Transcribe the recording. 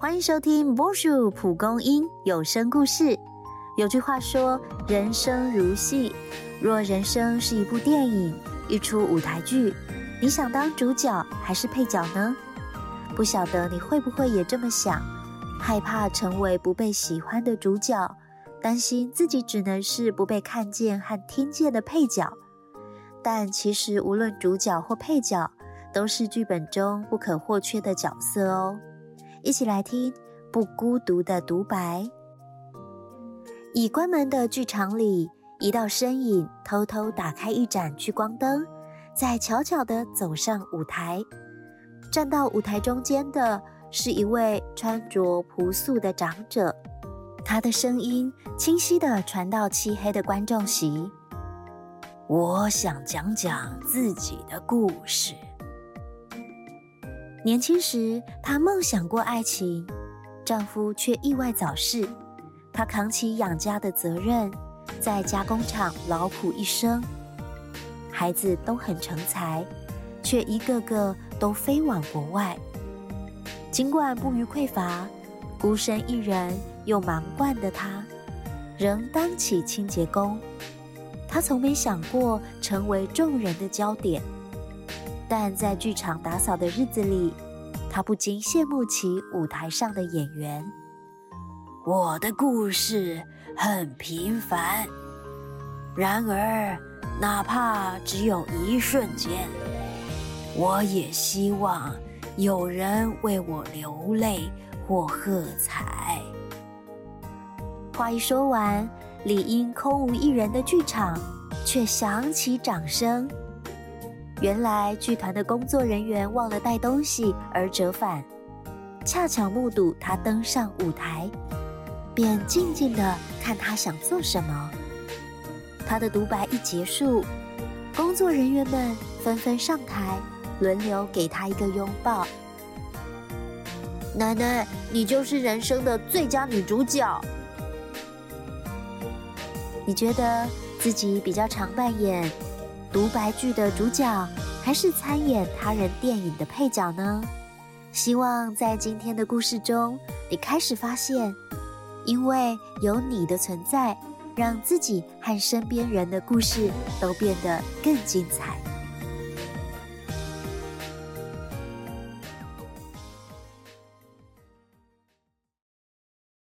欢迎收听波叔蒲公英有声故事。有句话说：“人生如戏，若人生是一部电影，一出舞台剧，你想当主角还是配角呢？”不晓得你会不会也这么想？害怕成为不被喜欢的主角，担心自己只能是不被看见和听见的配角。但其实，无论主角或配角，都是剧本中不可或缺的角色哦。一起来听不孤独的独白。已关门的剧场里，一道身影偷偷打开一盏聚光灯，再悄悄地走上舞台。站到舞台中间的是一位穿着朴素的长者，他的声音清晰地传到漆黑的观众席。我想讲讲自己的故事。年轻时，她梦想过爱情，丈夫却意外早逝。她扛起养家的责任，在加工厂劳苦一生。孩子都很成才，却一个个都飞往国外。尽管不虞匮乏，孤身一人又忙惯的她，仍当起清洁工。她从没想过成为众人的焦点。但在剧场打扫的日子里，他不禁羡慕起舞台上的演员。我的故事很平凡，然而哪怕只有一瞬间，我也希望有人为我流泪或喝彩。话一说完，理应空无一人的剧场却响起掌声。原来剧团的工作人员忘了带东西而折返，恰巧目睹他登上舞台，便静静的看他想做什么。他的独白一结束，工作人员们纷纷上台，轮流给他一个拥抱。奶奶，你就是人生的最佳女主角。你觉得自己比较常扮演？独白剧的主角，还是参演他人电影的配角呢？希望在今天的故事中，你开始发现，因为有你的存在，让自己和身边人的故事都变得更精彩。